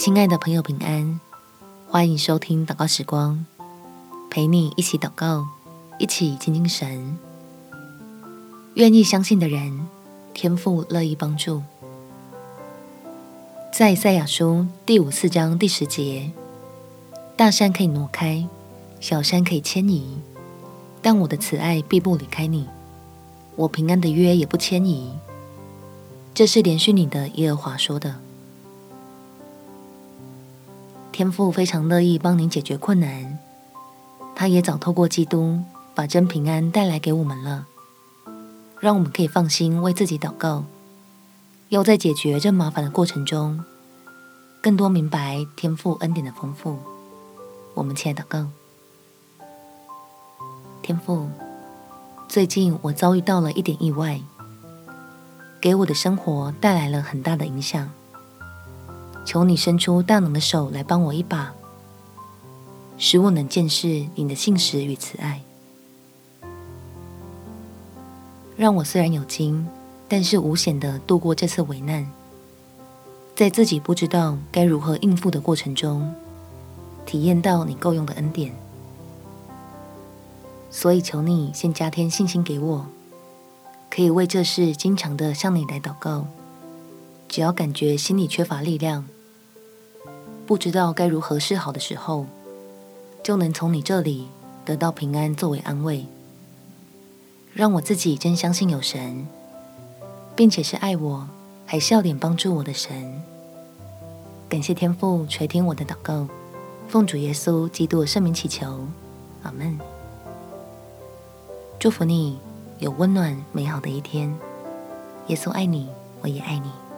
亲爱的朋友，平安！欢迎收听祷告时光，陪你一起祷告，一起亲近神。愿意相信的人，天父乐意帮助。在赛亚书第五四章第十节，大山可以挪开，小山可以迁移，但我的慈爱必不离开你，我平安的约也不迁移。这是连续你的耶和华说的。天父非常乐意帮您解决困难，他也早透过基督把真平安带来给我们了，让我们可以放心为自己祷告。要在解决这麻烦的过程中，更多明白天父恩典的丰富。我们亲爱的告。天父，最近我遭遇到了一点意外，给我的生活带来了很大的影响。求你伸出大能的手来帮我一把，使我能见识你的信实与慈爱。让我虽然有惊，但是无险地度过这次危难，在自己不知道该如何应付的过程中，体验到你够用的恩典。所以求你先加添信心给我，可以为这事经常地向你来祷告。只要感觉心里缺乏力量，不知道该如何是好的时候，就能从你这里得到平安作为安慰。让我自己真相信有神，并且是爱我还笑脸帮助我的神。感谢天父垂听我的祷告，奉主耶稣基督的圣名祈求，阿门。祝福你有温暖美好的一天。耶稣爱你，我也爱你。